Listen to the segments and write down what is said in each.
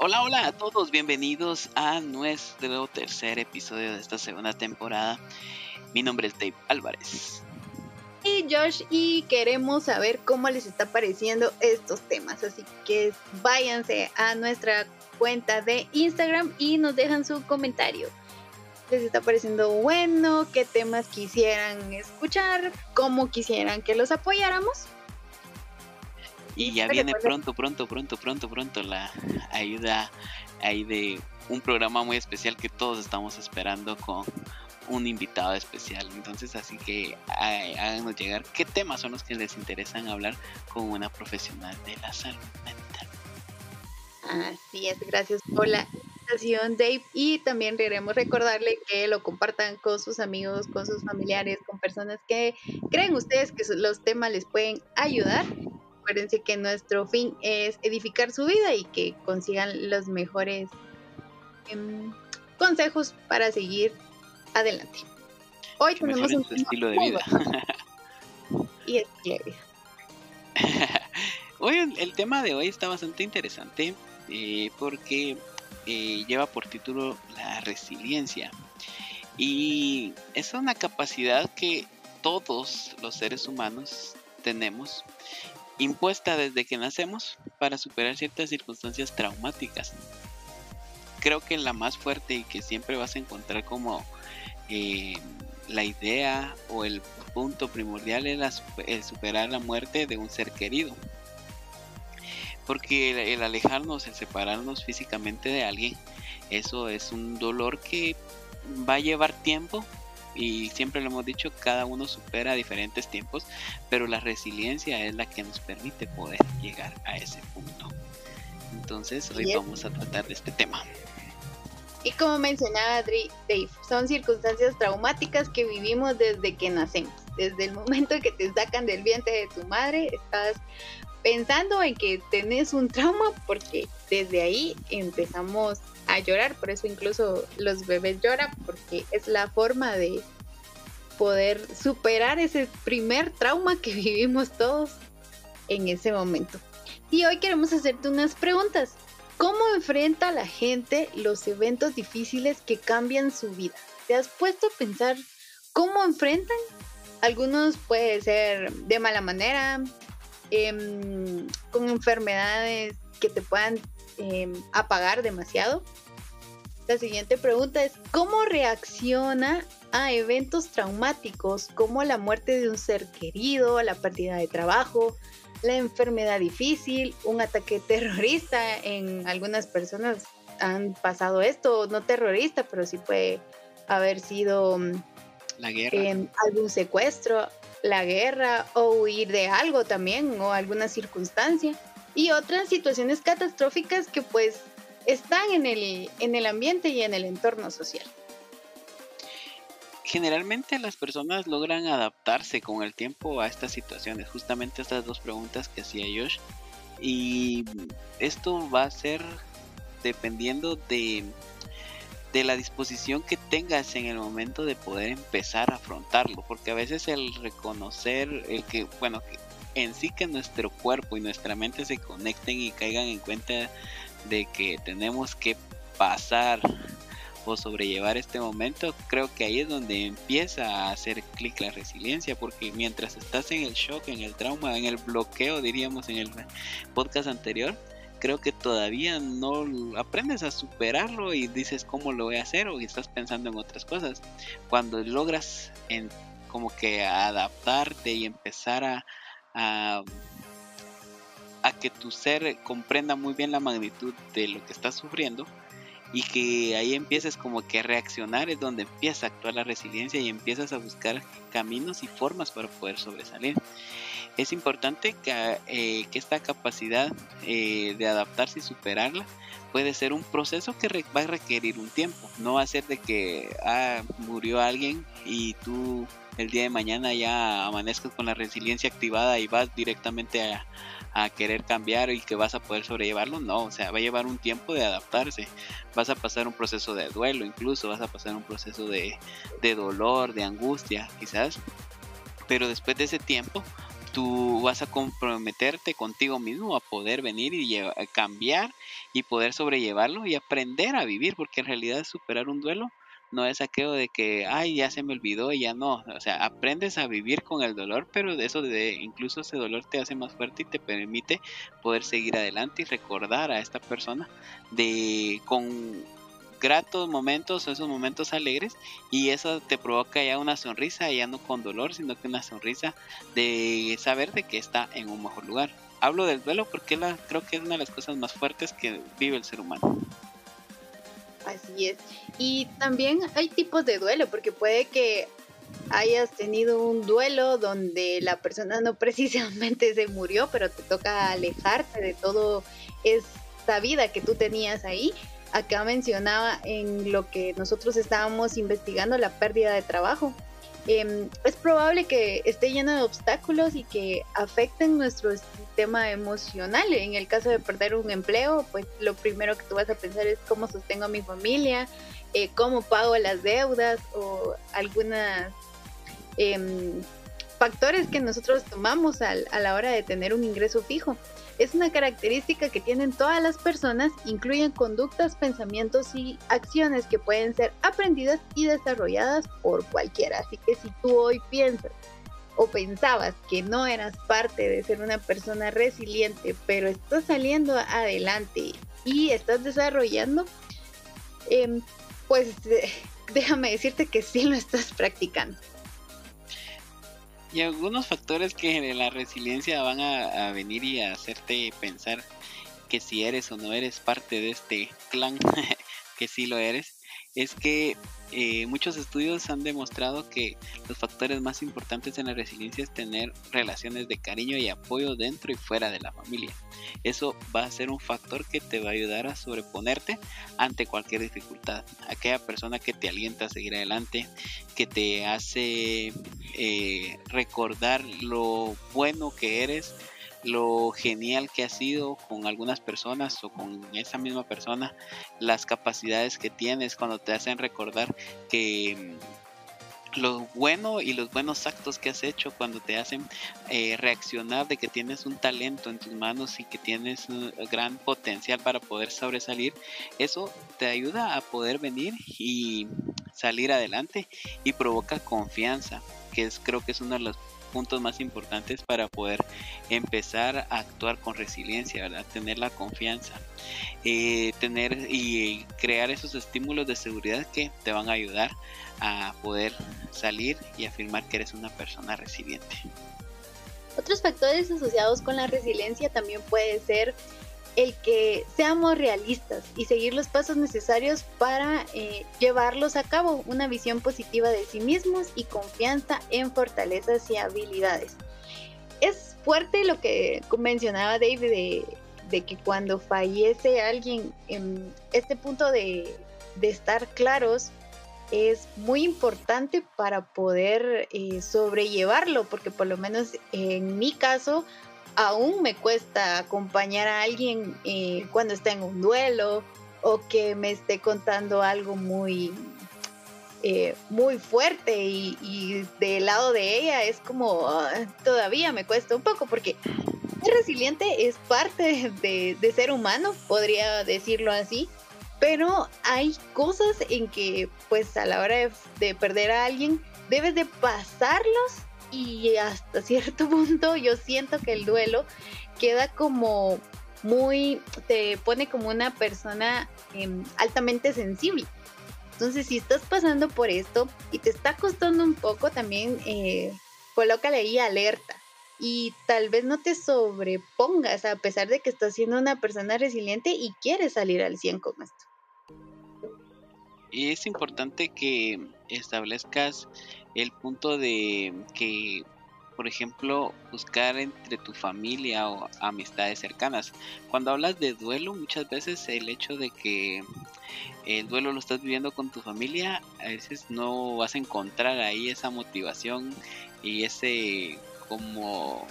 Hola, hola a todos, bienvenidos a nuestro tercer episodio de esta segunda temporada. Mi nombre es Dave Álvarez. Y Josh, y queremos saber cómo les está pareciendo estos temas, así que váyanse a nuestra cuenta de Instagram y nos dejan su comentario. ¿Les está pareciendo bueno? ¿Qué temas quisieran escuchar? ¿Cómo quisieran que los apoyáramos? Y ya viene pronto, pronto, pronto, pronto, pronto la ayuda ahí de un programa muy especial que todos estamos esperando con un invitado especial. Entonces, así que háganos llegar qué temas son los que les interesan hablar con una profesional de la salud mental. Así es, gracias por la invitación, Dave. Y también queremos recordarle que lo compartan con sus amigos, con sus familiares, con personas que creen ustedes que los temas les pueden ayudar acuérdense que nuestro fin es edificar su vida y que consigan los mejores em, consejos para seguir adelante. Hoy tenemos un estilo de vida. y estilo de vida. hoy el tema de hoy está bastante interesante eh, porque eh, lleva por título la resiliencia y es una capacidad que todos los seres humanos tenemos impuesta desde que nacemos para superar ciertas circunstancias traumáticas. Creo que la más fuerte y que siempre vas a encontrar como eh, la idea o el punto primordial es superar la muerte de un ser querido. Porque el alejarnos, el separarnos físicamente de alguien, eso es un dolor que va a llevar tiempo, y siempre lo hemos dicho, cada uno supera diferentes tiempos, pero la resiliencia es la que nos permite poder llegar a ese punto. Entonces, hoy vamos a tratar de este tema. Y como mencionaba Dave, son circunstancias traumáticas que vivimos desde que nacemos. Desde el momento en que te sacan del vientre de tu madre, estás pensando en que tenés un trauma porque desde ahí empezamos a llorar, por eso incluso los bebés lloran, porque es la forma de poder superar ese primer trauma que vivimos todos en ese momento. Y hoy queremos hacerte unas preguntas. ¿Cómo enfrenta la gente los eventos difíciles que cambian su vida? ¿Te has puesto a pensar cómo enfrentan? Algunos puede ser de mala manera, em, con enfermedades que te puedan Em, apagar demasiado. La siguiente pregunta es, ¿cómo reacciona a eventos traumáticos como la muerte de un ser querido, la pérdida de trabajo, la enfermedad difícil, un ataque terrorista? En algunas personas han pasado esto, no terrorista, pero sí puede haber sido la guerra. Em, algún secuestro, la guerra o huir de algo también o alguna circunstancia y otras situaciones catastróficas que pues están en el, en el ambiente y en el entorno social. Generalmente las personas logran adaptarse con el tiempo a estas situaciones, justamente estas dos preguntas que hacía Josh. Y esto va a ser dependiendo de, de la disposición que tengas en el momento de poder empezar a afrontarlo, porque a veces el reconocer, el que, bueno, en sí que nuestro cuerpo y nuestra mente se conecten y caigan en cuenta de que tenemos que pasar o sobrellevar este momento, creo que ahí es donde empieza a hacer clic la resiliencia, porque mientras estás en el shock, en el trauma, en el bloqueo, diríamos en el podcast anterior, creo que todavía no aprendes a superarlo y dices cómo lo voy a hacer o estás pensando en otras cosas. Cuando logras en, como que adaptarte y empezar a, a, que tu ser comprenda muy bien la magnitud de lo que estás sufriendo y que ahí empieces como que a reaccionar es donde empieza a actuar la resiliencia y empiezas a buscar caminos y formas para poder sobresalir. Es importante que, eh, esta capacidad eh, de adaptarse y superarla puede ser un proceso que va a requerir un tiempo. No va a ser de que ah, murió alguien y tú el día de mañana ya amanezcas con la resiliencia activada y vas directamente a, querer cambiar y que vas a poder sobrellevarlo, no, o sea, va a llevar un tiempo de adaptarse, vas a pasar un proceso de duelo, incluso vas a pasar un proceso de, dolor, de angustia, quizás, pero después de ese tiempo tú vas a comprometerte contigo mismo a poder venir y cambiar y poder sobrellevarlo y aprender a vivir, porque en realidad superar un duelo no es aquello de que, ay, ya se me olvidó y ya no. O sea, aprendes a vivir con el dolor, pero de eso de incluso ese dolor te hace más fuerte y te permite poder seguir adelante y recordar a esta persona de con gratos momentos, esos momentos alegres y eso te provoca ya una sonrisa, ya no con dolor, sino que una sonrisa de saber de que está en un mejor lugar. Hablo del duelo porque la, creo que es una de las cosas más fuertes que vive el ser humano. Así es. Y también hay tipos de duelo, porque puede que hayas tenido un duelo donde la persona no precisamente se murió, pero te toca alejarte de todo esta vida que tú tenías ahí. Acá mencionaba en lo que nosotros estábamos investigando la pérdida de trabajo. Em, es probable que esté lleno de obstáculos y que afecten nuestro sistema emocional. En el caso de perder un empleo, pues lo primero que tú vas a pensar es cómo sostengo a mi familia, eh, cómo pago las deudas o algunos em, factores que nosotros tomamos a la hora de tener un ingreso fijo. Es una característica que tienen todas las personas, incluyen conductas, pensamientos y acciones que pueden ser aprendidas y desarrolladas por cualquiera. Así que si tú hoy piensas o pensabas que no eras parte de ser una persona resiliente, pero estás saliendo adelante y estás desarrollando, em, pues déjame decirte que sí lo estás practicando y algunos factores que en la resiliencia van a, venir y a hacerte pensar que si eres o no eres parte de este clan, que sí lo eres, es que eh, muchos estudios han demostrado que los factores más importantes en la resiliencia es tener relaciones de cariño y apoyo dentro y fuera de la familia. Eso va a ser un factor que te va a ayudar a sobreponerte ante cualquier dificultad. Aquella persona que te alienta a seguir adelante, que te hace eh, recordar lo bueno que eres, lo genial que ha sido con algunas personas o con esa misma persona, las capacidades que tienes cuando te hacen recordar que mm, lo bueno y los buenos actos que has hecho cuando te hacen eh, reaccionar de que tienes un talento en tus manos y que tienes un gran potencial para poder sobresalir, eso te ayuda a poder venir y salir adelante y provoca confianza, que es creo que es uno de los puntos más importantes para poder empezar a actuar con resiliencia, ¿verdad? Tener la confianza, eh, tener y crear esos estímulos de seguridad que te van a ayudar a poder salir y afirmar que eres una persona resiliente. Otros factores asociados con la resiliencia también puede ser el que seamos realistas y seguir los pasos necesarios para eh, llevarlos a cabo, una visión positiva de sí mismos y confianza en fortalezas y habilidades. Es fuerte lo que mencionaba David de, que cuando fallece alguien, en este punto de, estar claros es muy importante para poder eh, sobrellevarlo, porque por lo menos en mi caso, aún me cuesta acompañar a alguien eh, cuando está en un duelo o que me esté contando algo muy, eh, muy fuerte y, del lado de ella es como ah, todavía me cuesta un poco porque ser resiliente es parte de, ser humano, podría decirlo así, pero hay cosas en que pues a la hora de, de perder a alguien debes de pasarlos y hasta cierto punto yo siento que el duelo queda como muy, te pone como una persona em, altamente sensible. Entonces, si estás pasando por esto y te está costando un poco, también eh, colócale ahí alerta. Y tal vez no te sobrepongas a pesar de que estás siendo una persona resiliente y quieres salir al 100 con esto. Es importante que establezcas el punto de que, por ejemplo, buscar entre tu familia o amistades cercanas. Cuando hablas de duelo, muchas veces el hecho de que el duelo lo estás viviendo con tu familia, a veces no vas a encontrar ahí esa motivación y ese como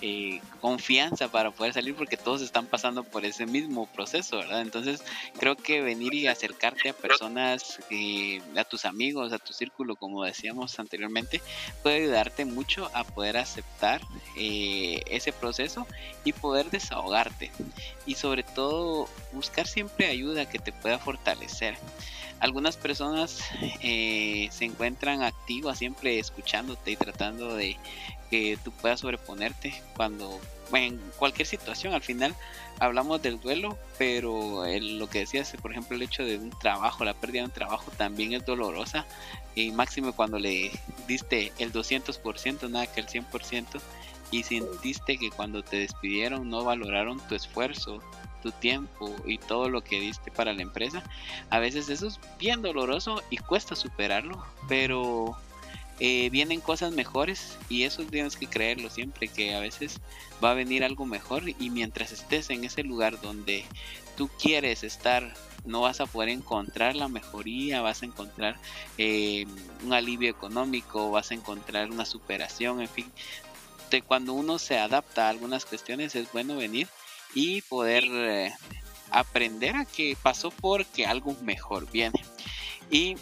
eh, confianza para poder salir porque todos están pasando por ese mismo proceso, ¿verdad? Entonces creo que venir y acercarte a personas, eh, a tus amigos, a tu círculo, como decíamos anteriormente, puede ayudarte mucho a poder aceptar eh, ese proceso y poder desahogarte. Y sobre todo buscar siempre ayuda que te pueda fortalecer algunas personas se encuentran activas siempre escuchándote y tratando de que tú puedas sobreponerte cuando en cualquier situación al final hablamos del duelo pero lo que decías por ejemplo el hecho de un trabajo la pérdida de un trabajo también es dolorosa y máximo cuando le diste el 200% nada que el 100% y sentiste que cuando te despidieron no valoraron tu esfuerzo tu tiempo y todo lo que diste para la empresa a veces eso es bien doloroso y cuesta superarlo pero eh, vienen cosas mejores y eso tienes que creerlo siempre, que a veces va a venir algo mejor y mientras estés en ese lugar donde tú quieres estar, no vas a poder encontrar la mejoría, vas a encontrar eh, un alivio económico, vas a encontrar una superación, en fin. De cuando uno se adapta a algunas cuestiones es bueno venir y poder eh, aprender a que pasó porque algo mejor viene. Y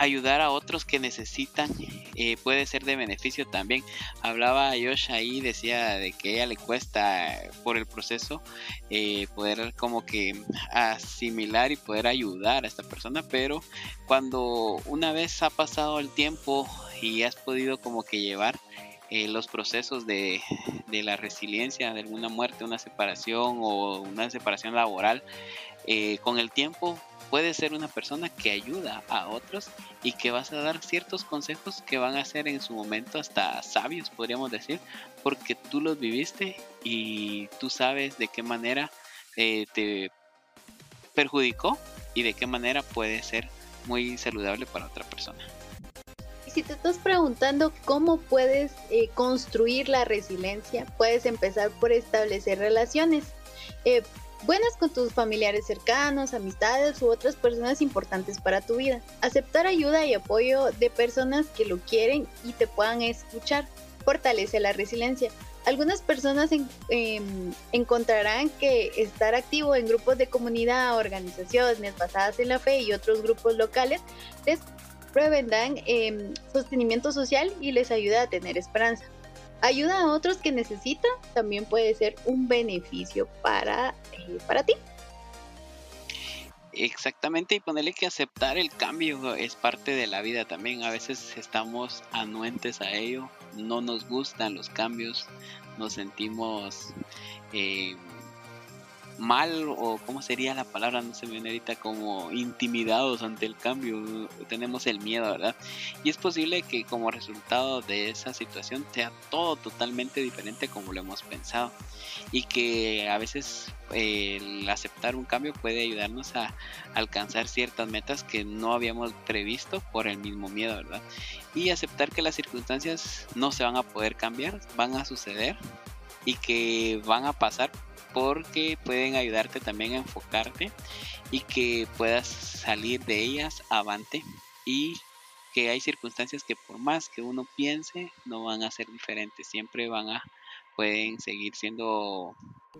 ayudar a otros que necesitan eh, puede ser de beneficio también. Hablaba Josh ahí, decía de que a ella le cuesta por el proceso eh, poder como que asimilar y poder ayudar a esta persona, pero cuando una vez ha pasado el tiempo y has podido como que llevar eh, los procesos de, de, la resiliencia de alguna muerte, una separación o una separación laboral, con el tiempo puedes ser una persona que ayuda a otros y que vas a dar ciertos consejos que van a ser en su momento hasta sabios, podríamos decir, porque tú los viviste y tú sabes de qué manera eh, te perjudicó y de qué manera puede ser muy saludable para otra persona. Si te estás preguntando cómo puedes eh, construir la resiliencia, puedes empezar por establecer relaciones. Eh, buenas con tus familiares cercanos, amistades u otras personas importantes para tu vida. Aceptar ayuda y apoyo de personas que lo quieren y te puedan escuchar fortalece la resiliencia. Algunas personas em, encontrarán que estar activo en grupos de comunidad, organizaciones basadas en la fe y otros grupos locales les proveendan em, sostenimiento social y les ayuda a tener esperanza ayuda a otros que necesitan también puede ser un beneficio para, eh, para ti. Exactamente, y ponerle que aceptar el cambio es parte de la vida también. A veces estamos anuentes a ello, no nos gustan los cambios, nos sentimos eh, mal o cómo sería la palabra, no se me ahorita como intimidados ante el cambio, tenemos el miedo, ¿verdad? Y es posible que como resultado de esa situación sea todo totalmente diferente como lo hemos pensado y que a veces el aceptar un cambio puede ayudarnos a alcanzar ciertas metas que no habíamos previsto por el mismo miedo, ¿verdad? Y aceptar que las circunstancias no se van a poder cambiar, van a suceder y que van a pasar porque pueden ayudarte también a enfocarte y que puedas salir de ellas avante y que hay circunstancias que por más que uno piense no van a ser diferentes, siempre van a pueden seguir siendo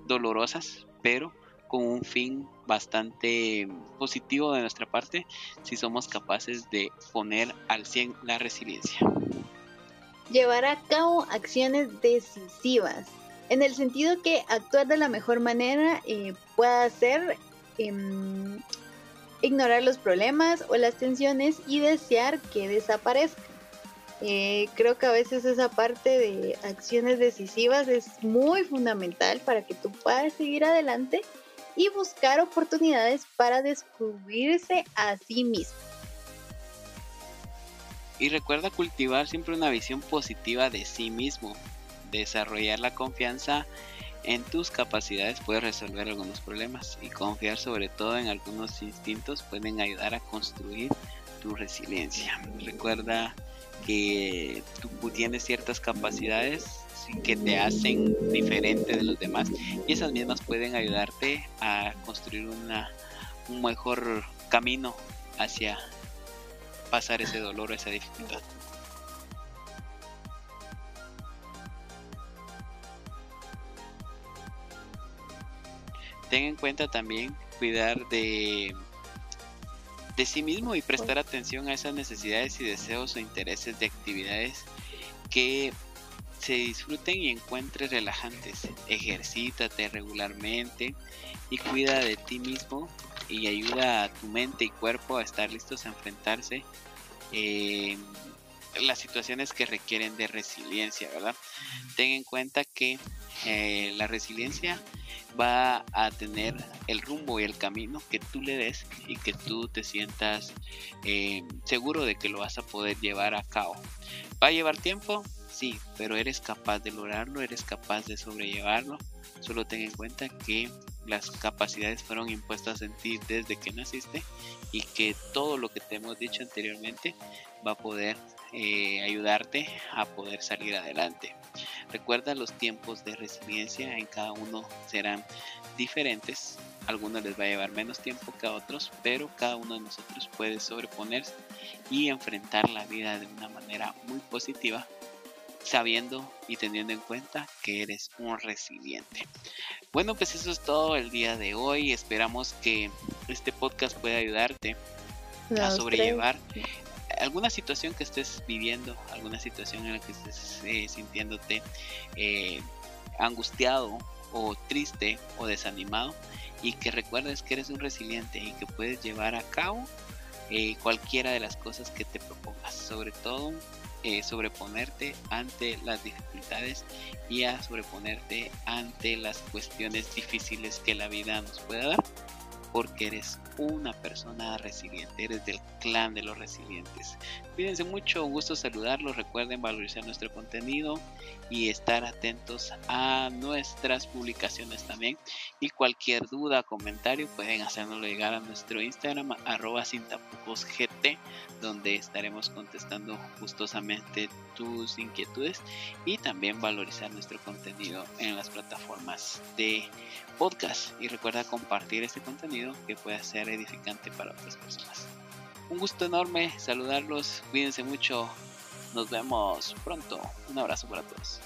dolorosas, pero con un fin bastante positivo de nuestra parte si somos capaces de poner al 100 la resiliencia. Llevar a cabo acciones decisivas en el sentido que actuar de la mejor manera eh, pueda ser em, ignorar los problemas o las tensiones y desear que desaparezcan. Eh, creo que a veces esa parte de acciones decisivas es muy fundamental para que tú puedas seguir adelante y buscar oportunidades para descubrirse a sí mismo. Y recuerda cultivar siempre una visión positiva de sí mismo, desarrollar la confianza en tus capacidades puedes resolver algunos problemas y confiar sobre todo en algunos instintos pueden ayudar a construir tu resiliencia. Recuerda que tú tienes ciertas capacidades que te hacen diferente de los demás y esas mismas pueden ayudarte a construir un mejor camino hacia pasar ese dolor, esa dificultad. Ten en cuenta también cuidar de de sí mismo y prestar atención a esas necesidades y deseos o intereses de actividades que se disfruten y encuentres relajantes. Ejercítate regularmente y cuida de ti mismo y ayuda a tu mente y cuerpo a estar listos a enfrentarse eh, las situaciones que requieren de resiliencia, ¿verdad? Ten en cuenta que eh, la resiliencia va a tener el rumbo y el camino que tú le des y que tú te sientas eh, seguro de que lo vas a poder llevar a cabo. ¿Va a llevar tiempo? Sí, pero eres capaz de lograrlo, eres capaz de sobrellevarlo. Solo ten en cuenta que las capacidades fueron impuestas en ti desde que naciste y que todo lo que te hemos dicho anteriormente va a poder eh, ayudarte a poder salir adelante. Recuerda los tiempos de resiliencia en cada uno serán diferentes. algunos les va a llevar menos tiempo que a otros, pero cada uno de nosotros puede sobreponerse y enfrentar la vida de una manera muy positiva sabiendo y teniendo en cuenta que eres un resiliente. Bueno, pues eso es todo el día de hoy. Esperamos que este podcast pueda ayudarte a sobrellevar alguna situación que estés viviendo, alguna situación en la que estés eh, sintiéndote eh, angustiado o triste o desanimado y que recuerdes que eres un resiliente y que puedes llevar a cabo eh, cualquiera de las cosas que te propongas, sobre todo sobreponerte ante las dificultades y a sobreponerte ante las cuestiones difíciles que la vida nos pueda dar porque eres una persona resiliente, eres del clan de los resilientes. Cuídense mucho, un gusto saludarlos, recuerden valorizar nuestro contenido y estar atentos a nuestras publicaciones también. Y cualquier duda, comentario, pueden hacérnoslo llegar a nuestro Instagram, arroba sin GT, donde estaremos contestando gustosamente tus inquietudes y también valorizar nuestro contenido en las plataformas de podcast. Y recuerda compartir este contenido que puede ser edificante para otras personas. Un gusto enorme saludarlos, cuídense mucho, nos vemos pronto, un abrazo para todos.